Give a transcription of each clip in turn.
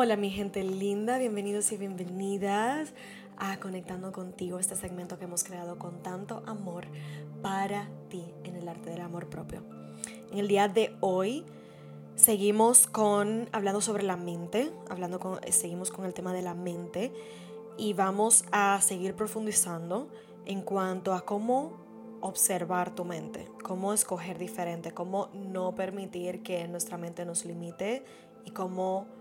Hola mi gente linda, bienvenidos y bienvenidas a Conectando contigo, este segmento que hemos creado con tanto amor para ti en el arte del amor propio. En el día de hoy seguimos con hablando sobre la mente, hablando con, seguimos con el tema de la mente y vamos a seguir profundizando en cuanto a cómo observar tu mente, cómo escoger diferente, cómo no permitir que nuestra mente nos limite y cómo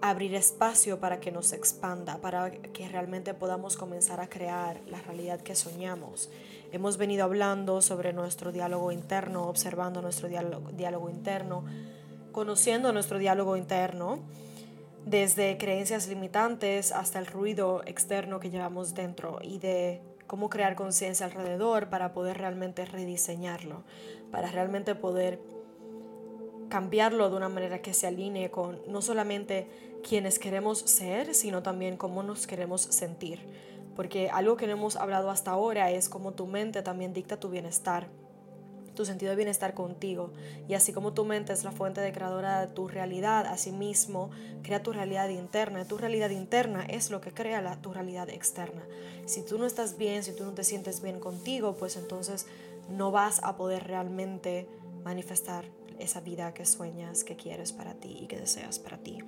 abrir espacio para que nos expanda, para que realmente podamos comenzar a crear la realidad que soñamos. Hemos venido hablando sobre nuestro diálogo interno, observando nuestro diálogo, interno, conociendo nuestro diálogo interno, desde creencias limitantes hasta el ruido externo que llevamos dentro y de cómo crear conciencia alrededor para poder realmente rediseñarlo, para realmente poder cambiarlo de una manera que se alinee con no solamente quienes queremos ser, sino también cómo nos queremos sentir. Porque algo que no hemos hablado hasta ahora es cómo tu mente también dicta tu bienestar, tu sentido de bienestar contigo. Y así como tu mente es la fuente de creadora de tu realidad, mismo crea tu realidad interna. Tu realidad interna es lo que crea la, tu realidad externa. Si tú no estás bien, si tú no te sientes bien contigo, pues entonces no vas a poder realmente manifestar esa vida que sueñas, que quieres para ti y que deseas para ti.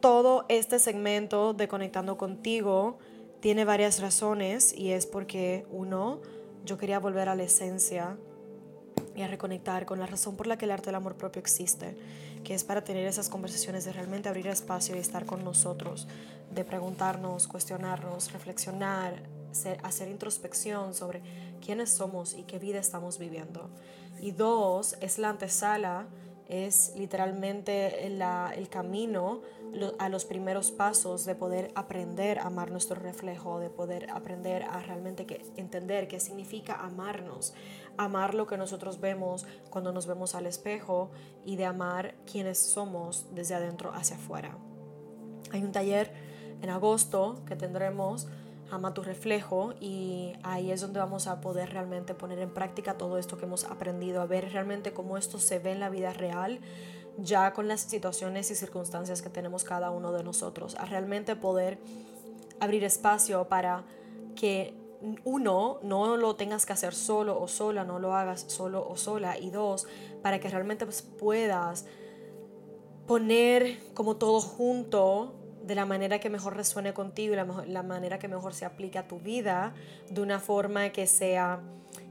Todo este segmento de Conectando contigo tiene varias razones y es porque uno, yo quería volver a la esencia y a reconectar con la razón por la que el arte del amor propio existe, que es para tener esas conversaciones de realmente abrir espacio y estar con nosotros, de preguntarnos, cuestionarnos, reflexionar, hacer introspección sobre quiénes somos y qué vida estamos viviendo. Y dos, es la antesala, es literalmente el camino a los primeros pasos de poder aprender a amar nuestro reflejo, de poder aprender a realmente que, entender qué significa amarnos, amar lo que nosotros vemos cuando nos vemos al espejo y de amar quienes somos desde adentro hacia afuera. Hay un taller en agosto que tendremos ama tu reflejo y ahí es donde vamos a poder realmente poner en práctica todo esto que hemos aprendido, a ver realmente cómo esto se ve en la vida real, ya con las situaciones y circunstancias que tenemos cada uno de nosotros, a realmente poder abrir espacio para que uno, no lo tengas que hacer solo o sola, no lo hagas solo o sola, y dos, para que realmente pues, puedas poner como todo junto de la manera que mejor resuene contigo y la, manera que mejor se aplique a tu vida, de una forma que sea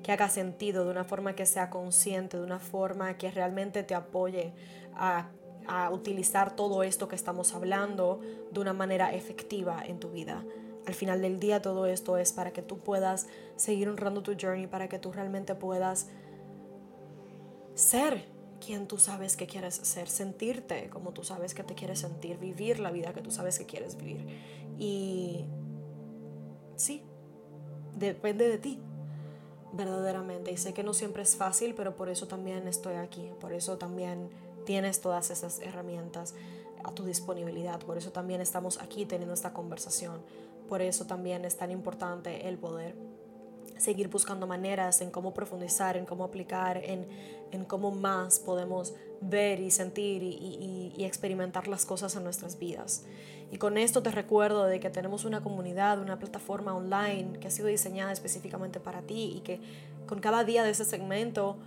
que haga sentido, de una forma que sea consciente, de una forma que realmente te apoye a, a utilizar todo esto que estamos hablando de una manera efectiva en tu vida. Al final del día todo esto es para que tú puedas seguir honrando tu journey, para que tú realmente puedas ser quien tú sabes que quieres ser, sentirte como tú sabes que te quieres sentir, vivir la vida que tú sabes que quieres vivir. Y sí, depende de ti, verdaderamente. Y sé que no siempre es fácil, pero por eso también estoy aquí, por eso también tienes todas esas herramientas a tu disponibilidad, por eso también estamos aquí teniendo esta conversación, por eso también es tan importante el poder seguir buscando maneras en cómo profundizar, en cómo aplicar, en, en cómo más podemos ver y sentir y, y, y, experimentar las cosas en nuestras vidas. Y con esto te recuerdo de que tenemos una comunidad, una plataforma online que ha sido diseñada específicamente para ti y que con cada día de ese segmento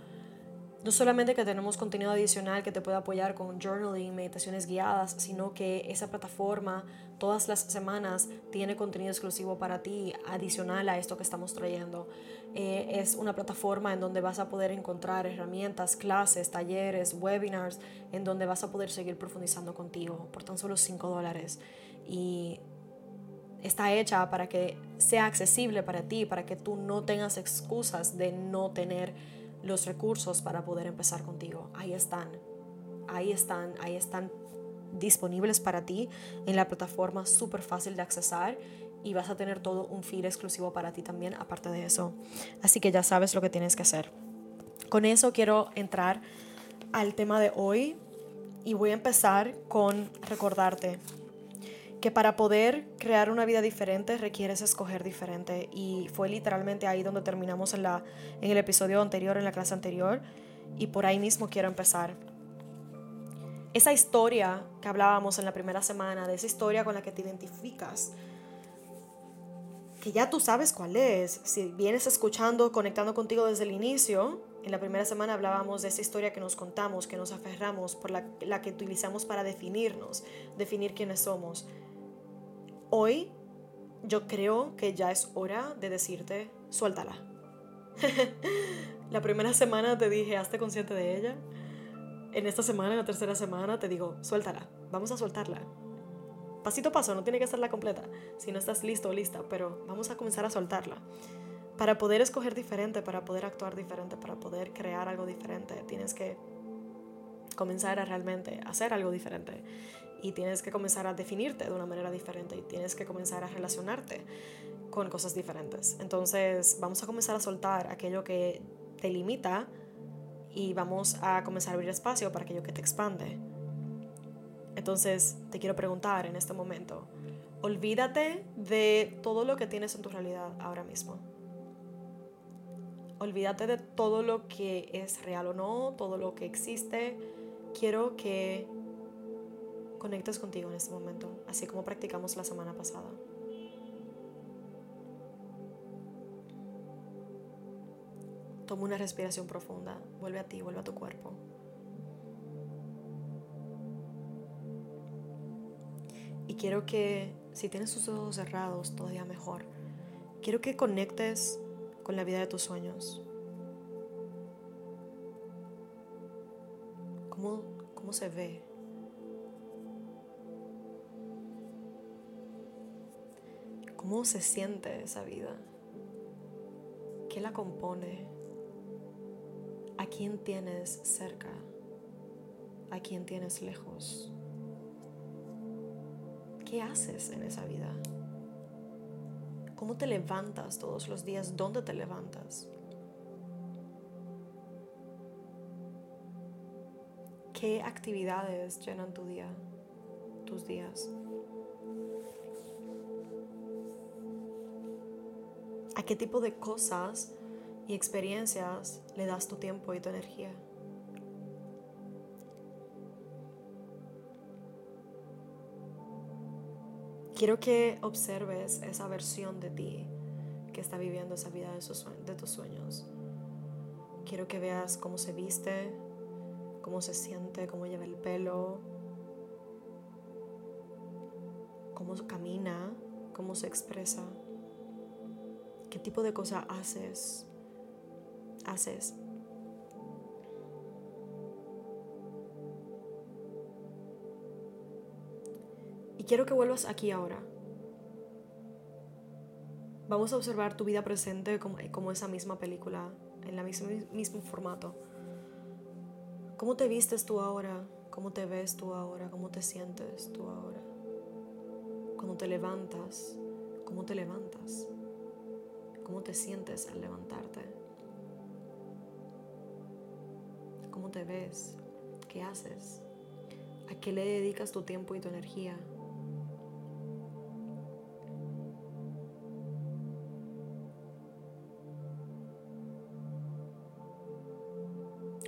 no solamente que tenemos contenido adicional que te puede apoyar con journaling, meditaciones guiadas, sino que esa plataforma todas las semanas tiene contenido exclusivo para ti, adicional a esto que estamos trayendo. Eh, es una plataforma en donde vas a poder encontrar herramientas, clases, talleres, webinars, en donde vas a poder seguir profundizando contigo por tan solo 5 dólares. Y está hecha para que sea accesible para ti, para que tú no tengas excusas de no tener los recursos para poder empezar contigo. Ahí están, ahí están, ahí están disponibles para ti en la plataforma súper fácil de accesar y vas a tener todo un feed exclusivo para ti también aparte de eso. Así que ya sabes lo que tienes que hacer. Con eso quiero entrar al tema de hoy y voy a empezar con recordarte que para poder crear una vida diferente requieres escoger diferente y fue literalmente ahí donde terminamos en, la, en el episodio anterior, en la clase anterior y por ahí mismo quiero empezar. esa historia que hablábamos en la primera semana, de esa historia con la que te identificas, que ya tú sabes cuál es, si vienes escuchando, conectando contigo desde el inicio, en la primera semana hablábamos de esa historia que nos contamos, que nos aferramos, por la, la que utilizamos para definirnos, definir quiénes somos. Hoy yo creo que ya es hora de decirte, suéltala. la primera semana te dije, hazte consciente de ella. En esta semana, en la tercera semana, te digo, suéltala. Vamos a soltarla. Pasito a paso, no tiene que ser la completa. Si no estás listo lista, pero vamos a comenzar a soltarla. Para poder escoger diferente, para poder actuar diferente, para poder crear algo diferente, tienes que comenzar a realmente hacer algo diferente y tienes que comenzar a definirte de una manera diferente y tienes que comenzar a relacionarte con cosas diferentes. Entonces vamos a comenzar a soltar aquello que te limita y vamos a comenzar a abrir espacio para aquello que te expande. Entonces te quiero preguntar en este momento, olvídate de todo lo que tienes en tu realidad ahora mismo. Olvídate de todo lo que es real o no, todo lo que existe. Quiero que conectes contigo en este momento, así como practicamos la semana pasada. Toma una respiración profunda, vuelve a ti, vuelve a tu cuerpo. Y quiero que, si tienes tus ojos cerrados, todavía mejor. Quiero que conectes con la vida de tus sueños. ¿Cómo, cómo se ve? ¿Cómo se siente esa vida? ¿Qué la compone? ¿A quién tienes cerca? ¿A quién tienes lejos? ¿Qué haces en esa vida? ¿Cómo te levantas todos los días? ¿Dónde te levantas? ¿Qué actividades llenan tu día, tus días? ¿A qué tipo de cosas y experiencias le das tu tiempo y tu energía? Quiero que observes esa versión de ti que está viviendo esa vida de, tus sueños. Quiero que veas cómo se viste, cómo se siente, cómo lleva el pelo, cómo camina, cómo se expresa qué tipo de cosas haces, haces. Y quiero que vuelvas aquí ahora. Vamos a observar tu vida presente como, como esa misma película, en el mismo, mismo formato. ¿Cómo te vistes tú ahora? ¿Cómo te ves tú ahora? ¿Cómo te sientes tú ahora? Cuando te levantas, ¿cómo te levantas? ¿Cómo te sientes al levantarte? ¿Cómo te ves? ¿Qué haces? ¿A qué le dedicas tu tiempo y tu energía?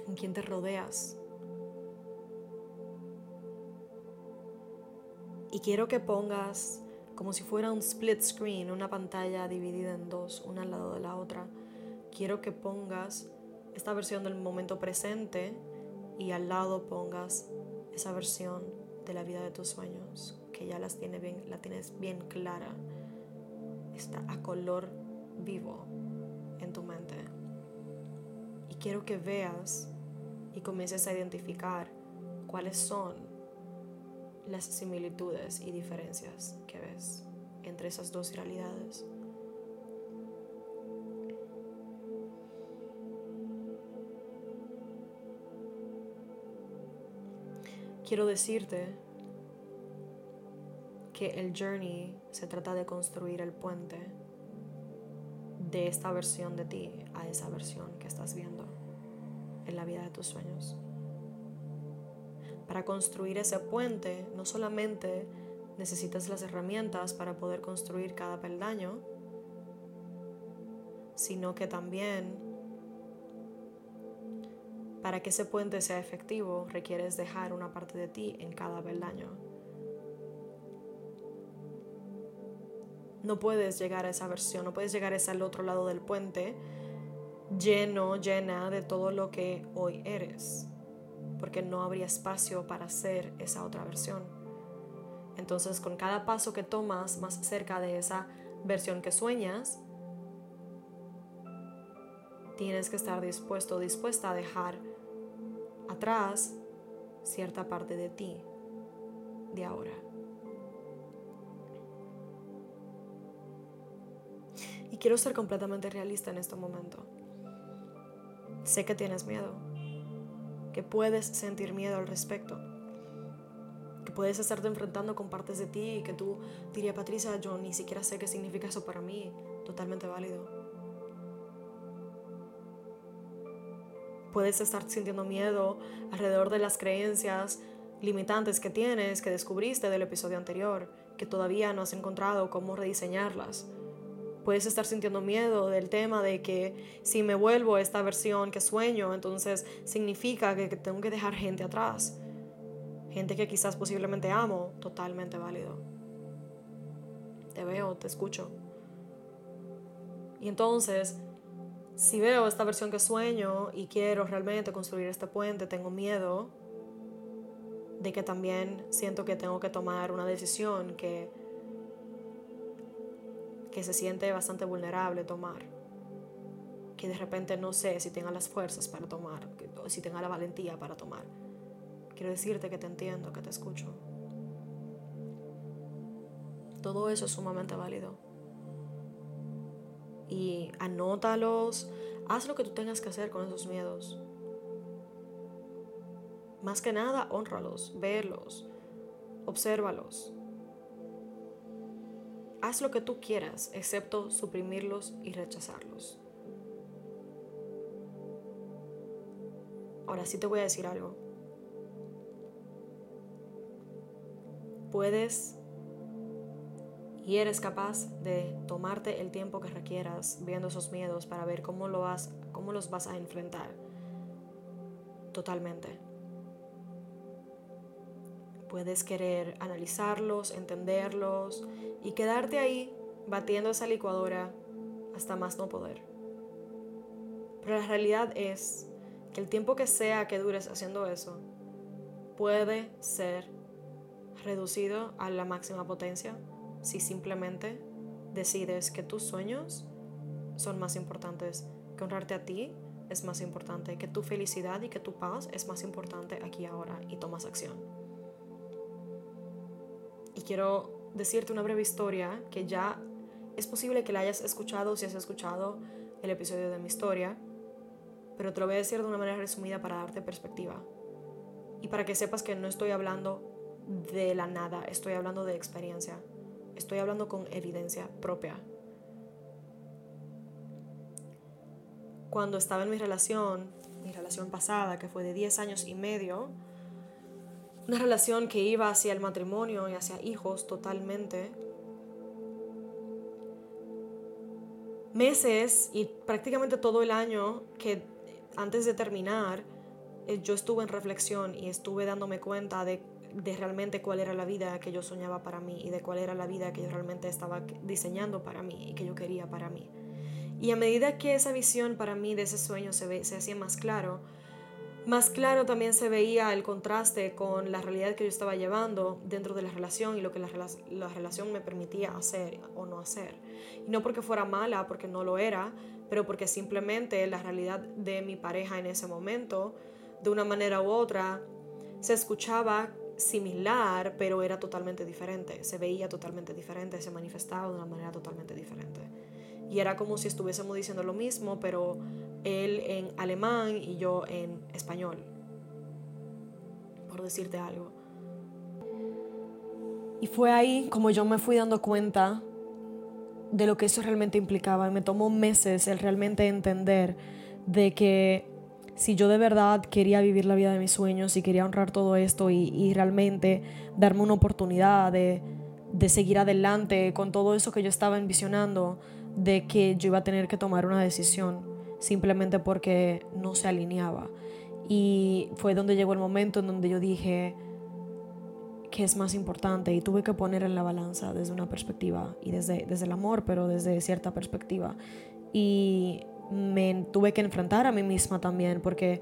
¿Con quién te rodeas? Y quiero que pongas como si fuera un split screen, una pantalla dividida en dos, una al lado de la otra. Quiero que pongas esta versión del momento presente y al lado pongas esa versión de la vida de tus sueños, que ya las tiene bien, la tienes bien clara. Está a color vivo en tu mente. Y quiero que veas y comiences a identificar cuáles son las similitudes y diferencias que ves entre esas dos realidades. Quiero decirte que el journey se trata de construir el puente de esta versión de ti a esa versión que estás viendo en la vida de tus sueños para construir ese puente, no solamente necesitas las herramientas para poder construir cada peldaño, sino que también para que ese puente sea efectivo, requieres dejar una parte de ti en cada peldaño. No puedes llegar a esa versión, no puedes llegar a ese al otro lado del puente lleno, llena de todo lo que hoy eres, porque no habría espacio para ser esa otra versión. Entonces, con cada paso que tomas más cerca de esa versión que sueñas, tienes que estar dispuesto, dispuesta a dejar atrás cierta parte de ti de ahora. Y quiero ser completamente realista en este momento. Sé que tienes miedo, que puedes sentir miedo al respecto, que puedes estarte enfrentando con partes de ti y que tú dirías, Patricia, yo ni siquiera sé qué significa eso para mí. Totalmente válido. Puedes estar sintiendo miedo alrededor de las creencias limitantes que tienes, que descubriste del episodio anterior, que todavía no has encontrado cómo rediseñarlas. Puedes estar sintiendo miedo del tema de que si me vuelvo esta versión que sueño, entonces significa que tengo que dejar gente atrás. Gente que quizás posiblemente amo, totalmente válido. Te veo, te escucho. Y entonces, si veo esta versión que sueño y quiero realmente construir este puente, tengo miedo de que también siento que tengo que tomar una decisión que que se siente bastante vulnerable tomar, que de repente no sé si tenga las fuerzas para tomar, o si tenga la valentía para tomar. Quiero decirte que te entiendo, que te escucho. Todo eso es sumamente válido. Y anótalos, haz lo que tú tengas que hacer con esos miedos. Más que nada, honralos, verlos, obsérvalos. Haz lo que tú quieras, excepto suprimirlos y rechazarlos. Ahora sí te voy a decir algo. Puedes y eres capaz de tomarte el tiempo que requieras viendo esos miedos para ver cómo, lo vas, cómo los vas a enfrentar totalmente. Puedes querer analizarlos, entenderlos y quedarte ahí batiendo esa licuadora hasta más no poder. Pero la realidad es que el tiempo que sea que dures haciendo eso puede ser reducido a la máxima potencia si simplemente decides que tus sueños son más importantes, que honrarte a ti es más importante, que tu felicidad y que tu paz es más importante aquí ahora y tomas acción. Y quiero decirte una breve historia que ya es posible que la hayas escuchado si has escuchado el episodio de mi historia, pero te lo voy a decir de una manera resumida para darte perspectiva. Y para que sepas que no estoy hablando de la nada, estoy hablando de experiencia. Estoy hablando con evidencia propia. Cuando estaba en mi relación, mi relación pasada, que fue de 10 años y medio, una relación que iba hacia el matrimonio y hacia hijos totalmente. Meses y prácticamente todo el año que antes de terminar, eh, yo estuve en reflexión y estuve dándome cuenta de, de, realmente cuál era la vida que yo soñaba para mí y de cuál era la vida que yo realmente estaba diseñando para mí y que yo quería para mí. Y a medida que esa visión para mí de ese sueño se, ve, se hacía más claro, más claro también se veía el contraste con la realidad que yo estaba llevando dentro de la relación y lo que la, la, relación me permitía hacer o no hacer. Y no porque fuera mala, porque no lo era, pero porque simplemente la realidad de mi pareja en ese momento, de una manera u otra, se escuchaba similar, pero era totalmente diferente, se veía totalmente diferente, se manifestaba de una manera totalmente diferente. Y era como si estuviésemos diciendo lo mismo, pero él en alemán y yo en español, por decirte algo. Y fue ahí como yo me fui dando cuenta de lo que eso realmente implicaba y me tomó meses el realmente entender de que si yo de verdad quería vivir la vida de mis sueños y quería honrar todo esto y, realmente darme una oportunidad de, de seguir adelante con todo eso que yo estaba envisionando, de que yo iba a tener que tomar una decisión simplemente porque no se alineaba. Y fue donde llegó el momento en donde yo dije que es más importante y tuve que poner en la balanza desde una perspectiva y desde, desde el amor, pero desde cierta perspectiva. Y me tuve que enfrentar a mí misma también porque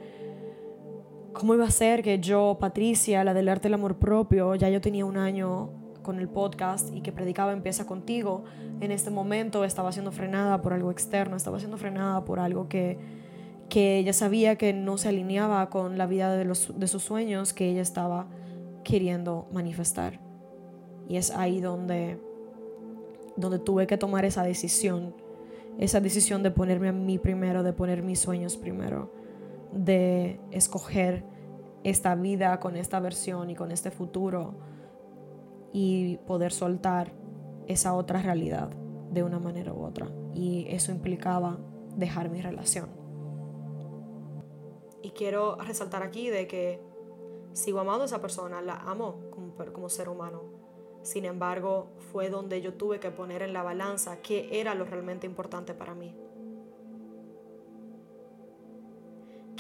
¿cómo iba a ser que yo, Patricia, la del arte del amor propio, ya yo tenía un año con el podcast y que predicaba Empieza contigo, en este momento estaba siendo frenada por algo externo, estaba siendo frenada por algo que, que ella sabía que no se alineaba con la vida de, los, de sus sueños que ella estaba queriendo manifestar. Y es ahí donde, donde tuve que tomar esa decisión, esa decisión de ponerme a mí primero, de poner mis sueños primero, de escoger esta vida con esta versión y con este futuro y poder soltar esa otra realidad de una manera u otra. Y eso implicaba dejar mi relación. Y quiero resaltar aquí de que sigo amando a esa persona, la amo como, como ser humano. Sin embargo, fue donde yo tuve que poner en la balanza qué era lo realmente importante para mí.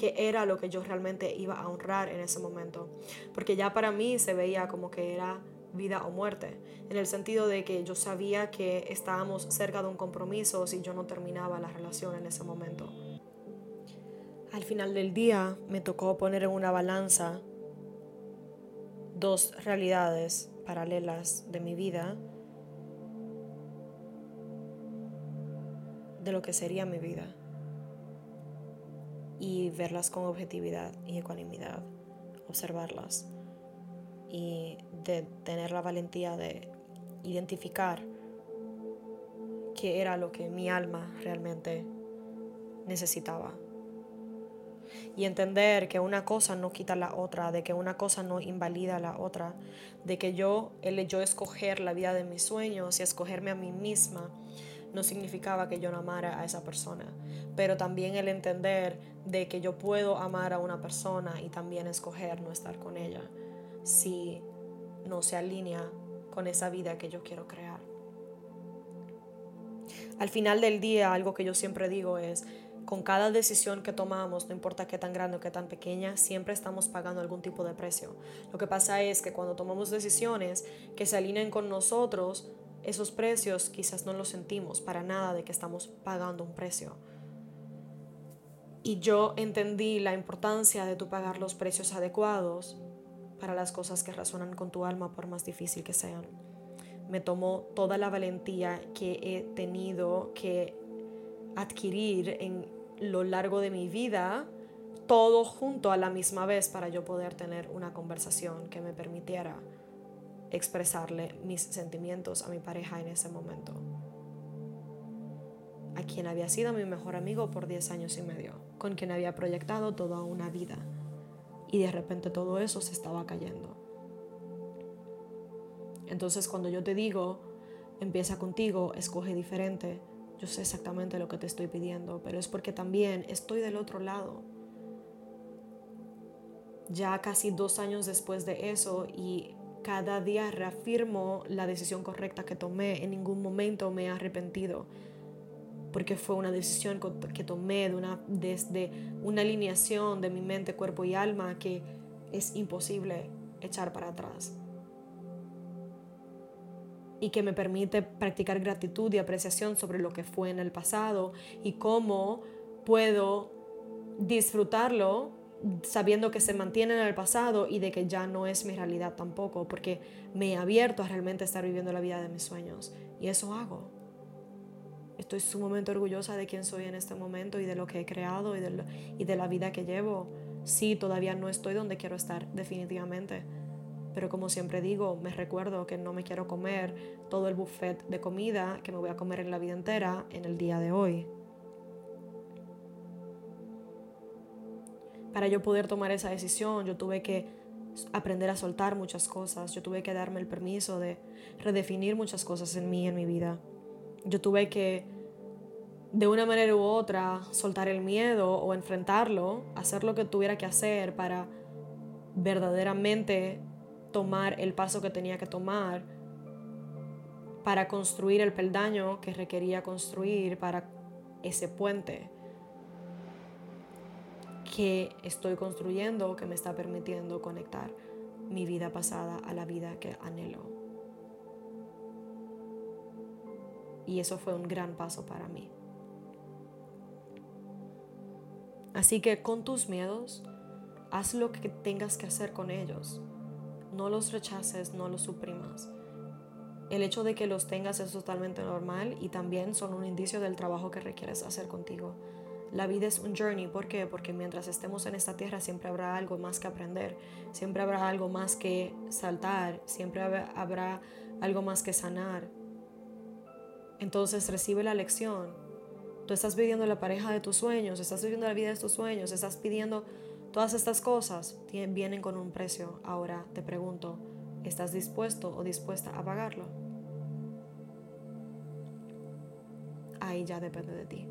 qué era lo que yo realmente iba a honrar en ese momento. Porque ya para mí se veía como que era vida o muerte, en el sentido de que yo sabía que estábamos cerca de un compromiso si yo no terminaba la relación en ese momento. Al final del día me tocó poner en una balanza dos realidades paralelas de mi vida, de lo que sería mi vida, y verlas con objetividad y ecuanimidad, observarlas y de tener la valentía de identificar qué era lo que mi alma realmente necesitaba. Y entender que una cosa no quita la otra, de que una cosa no invalida la otra, de que yo, el yo escoger la vida de mis sueños y escogerme a mí misma, no significaba que yo no amara a esa persona, pero también el entender de que yo puedo amar a una persona y también escoger no estar con ella si no se alinea con esa vida que yo quiero crear. Al final del día, algo que yo siempre digo es, con cada decisión que tomamos, no importa qué tan grande o qué tan pequeña, siempre estamos pagando algún tipo de precio. Lo que pasa es que cuando tomamos decisiones que se alineen con nosotros, esos precios quizás no los sentimos para nada de que estamos pagando un precio. Y yo entendí la importancia de tu pagar los precios adecuados para las cosas que resuenan con tu alma por más difícil que sean. Me tomó toda la valentía que he tenido que adquirir en lo largo de mi vida, todo junto a la misma vez para yo poder tener una conversación que me permitiera expresarle mis sentimientos a mi pareja en ese momento. A quien había sido mi mejor amigo por 10 años y medio, con quien había proyectado toda una vida y de repente todo eso se estaba cayendo. Entonces cuando yo te digo, empieza contigo, escoge diferente, yo sé exactamente lo que te estoy pidiendo, pero es porque también estoy del otro lado. Ya casi dos años después de eso y cada día reafirmo la decisión correcta que tomé, en ningún momento me he arrepentido porque fue una decisión que tomé de una, desde una alineación de mi mente, cuerpo y alma que es imposible echar para atrás. Y que me permite practicar gratitud y apreciación sobre lo que fue en el pasado y cómo puedo disfrutarlo sabiendo que se mantiene en el pasado y de que ya no es mi realidad tampoco, porque me he abierto a realmente estar viviendo la vida de mis sueños. Y eso hago. Estoy sumamente orgullosa de quién soy en este momento y de lo que he creado y de, y de la vida que llevo. Sí, todavía no estoy donde quiero estar, definitivamente. Pero como siempre digo, me recuerdo que no me quiero comer todo el buffet de comida que me voy a comer en la vida entera en el día de hoy. Para yo poder tomar esa decisión, yo tuve que aprender a soltar muchas cosas, yo tuve que darme el permiso de redefinir muchas cosas en mí, en mi vida yo tuve que, de una manera u otra, soltar el miedo o enfrentarlo, hacer lo que tuviera que hacer para verdaderamente tomar el paso que tenía que tomar para construir el peldaño que requería construir para ese puente que estoy construyendo que me está permitiendo conectar mi vida pasada a la vida que anhelo. Y eso fue un gran paso para mí. Así que con tus miedos, haz lo que tengas que hacer con ellos. No los rechaces, no los suprimas. El hecho de que los tengas es totalmente normal y también son un indicio del trabajo que requieres hacer contigo. La vida es un journey, ¿por qué? Porque mientras estemos en esta tierra siempre habrá algo más que aprender, siempre habrá algo más que saltar, siempre habrá algo más que sanar. Entonces recibe la lección. Estás pidiendo la pareja de tus sueños, estás viviendo la vida de tus sueños, estás pidiendo todas estas cosas, vienen con un precio. Ahora te pregunto, ¿estás dispuesto o dispuesta a pagarlo? Ahí ya depende de ti.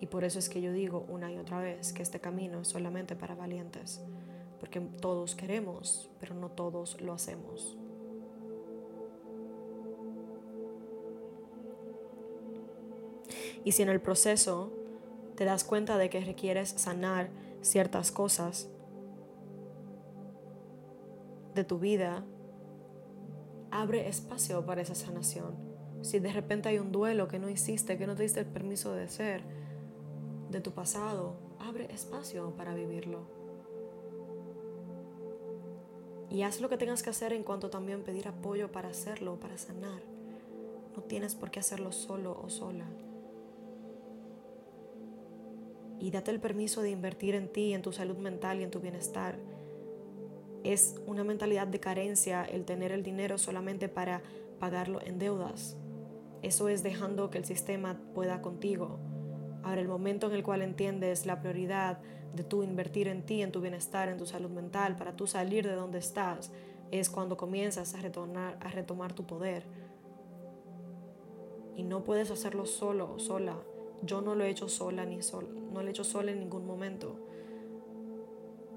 Y por eso es que yo digo una y otra vez que este camino es solamente para valientes, porque todos queremos, pero no todos lo hacemos. Y si en el proceso te das cuenta de que requieres sanar ciertas cosas de tu vida, abre espacio para esa sanación. Si de repente hay un duelo que no hiciste, que no te diste el permiso de ser, de tu pasado, abre espacio para vivirlo. Y haz lo que tengas que hacer en cuanto también pedir apoyo para hacerlo, para sanar. No tienes por qué hacerlo solo o sola. Y date el permiso de invertir en ti, en tu salud mental y en tu bienestar. Es una mentalidad de carencia el tener el dinero solamente para pagarlo en deudas. Eso es dejando que el sistema pueda contigo. Ahora, el momento en el cual entiendes la prioridad de tú invertir en ti, en tu bienestar, en tu salud mental, para tú salir de donde estás, es cuando comienzas a retornar, a retomar tu poder. Y no puedes hacerlo solo sola. Yo no lo he hecho sola ni sol, no lo he hecho sola en ningún momento.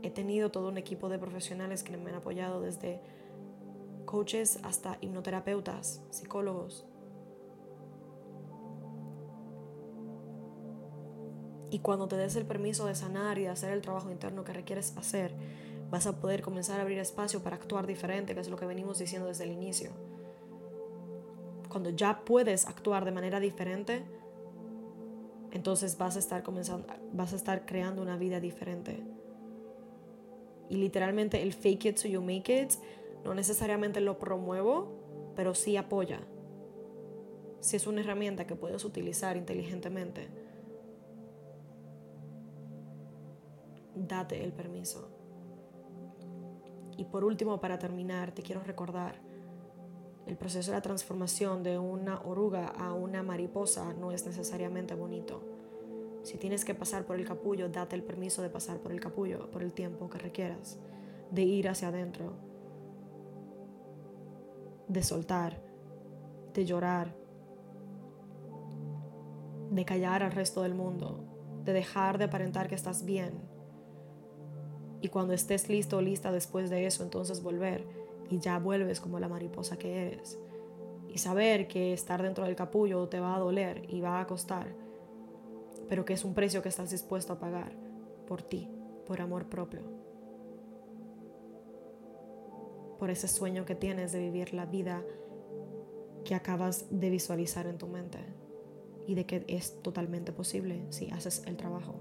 He tenido todo un equipo de profesionales que me han apoyado desde coaches hasta hipnoterapeutas, psicólogos, Y cuando te des el permiso de sanar y de hacer el trabajo interno que requieres hacer, vas a poder comenzar a abrir espacio para actuar diferente, que es lo que venimos diciendo desde el inicio. Cuando ya puedes actuar de manera diferente, entonces vas a estar comenzando, vas a estar creando una vida diferente. Y literalmente el fake it so you make it no necesariamente lo promuevo, pero sí apoya. Si es una herramienta que puedes utilizar inteligentemente date el permiso. Y por último, para terminar, te quiero recordar, el proceso de la transformación de una oruga a una mariposa no es necesariamente bonito. Si tienes que pasar por el capullo, date el permiso de pasar por el capullo por el tiempo que requieras, de ir hacia adentro, de soltar, de llorar, de callar al resto del mundo, de dejar de aparentar que estás bien y cuando estés listo o lista después de eso, entonces volver y ya vuelves como la mariposa que eres. Y saber que estar dentro del capullo te va a doler y va a costar, pero que es un precio que estás dispuesto a pagar por ti, por amor propio. Por ese sueño que tienes de vivir la vida que acabas de visualizar en tu mente y de que es totalmente posible si haces el trabajo.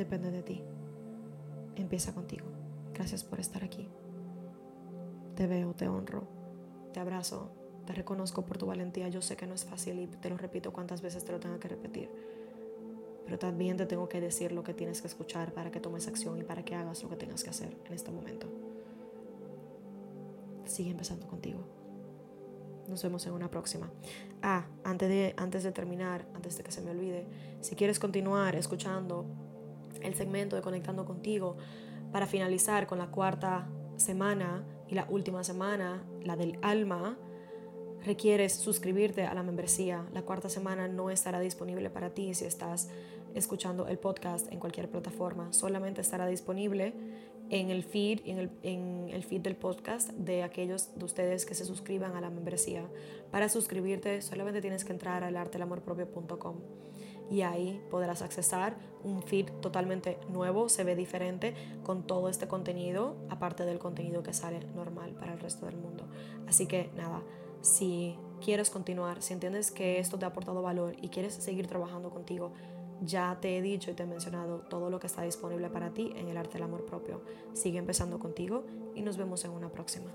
depende de ti. Empieza contigo. Gracias por estar aquí. Te veo, te honro, te abrazo, te reconozco por tu valentía. Yo sé que no es fácil y te lo repito cuantas veces te lo tenga que repetir. Pero también te tengo que decir lo que tienes que escuchar para que tomes acción y para que hagas lo que tengas que hacer en este momento. Sigue empezando contigo. Nos vemos en una próxima. Ah, antes de, antes de terminar, antes de que se me olvide, si quieres continuar escuchando el segmento de Conectando contigo para finalizar con la cuarta semana y la última semana, la del alma, requieres suscribirte a la membresía. La cuarta semana no estará disponible para ti si estás escuchando el podcast en cualquier plataforma. Solamente estará disponible en el feed, en el, en el feed del podcast de aquellos de ustedes que se suscriban a la membresía. Para suscribirte solamente tienes que entrar al artelamorpropio.com y ahí podrás accesar un feed totalmente nuevo, se ve diferente con todo este contenido, aparte del contenido que sale normal para el resto del mundo. Así que nada, si quieres continuar, si entiendes que esto te ha aportado valor y quieres seguir trabajando contigo, ya te he dicho y te he mencionado todo lo que está disponible para ti en el arte del amor propio. Sigue empezando contigo y nos vemos en una próxima.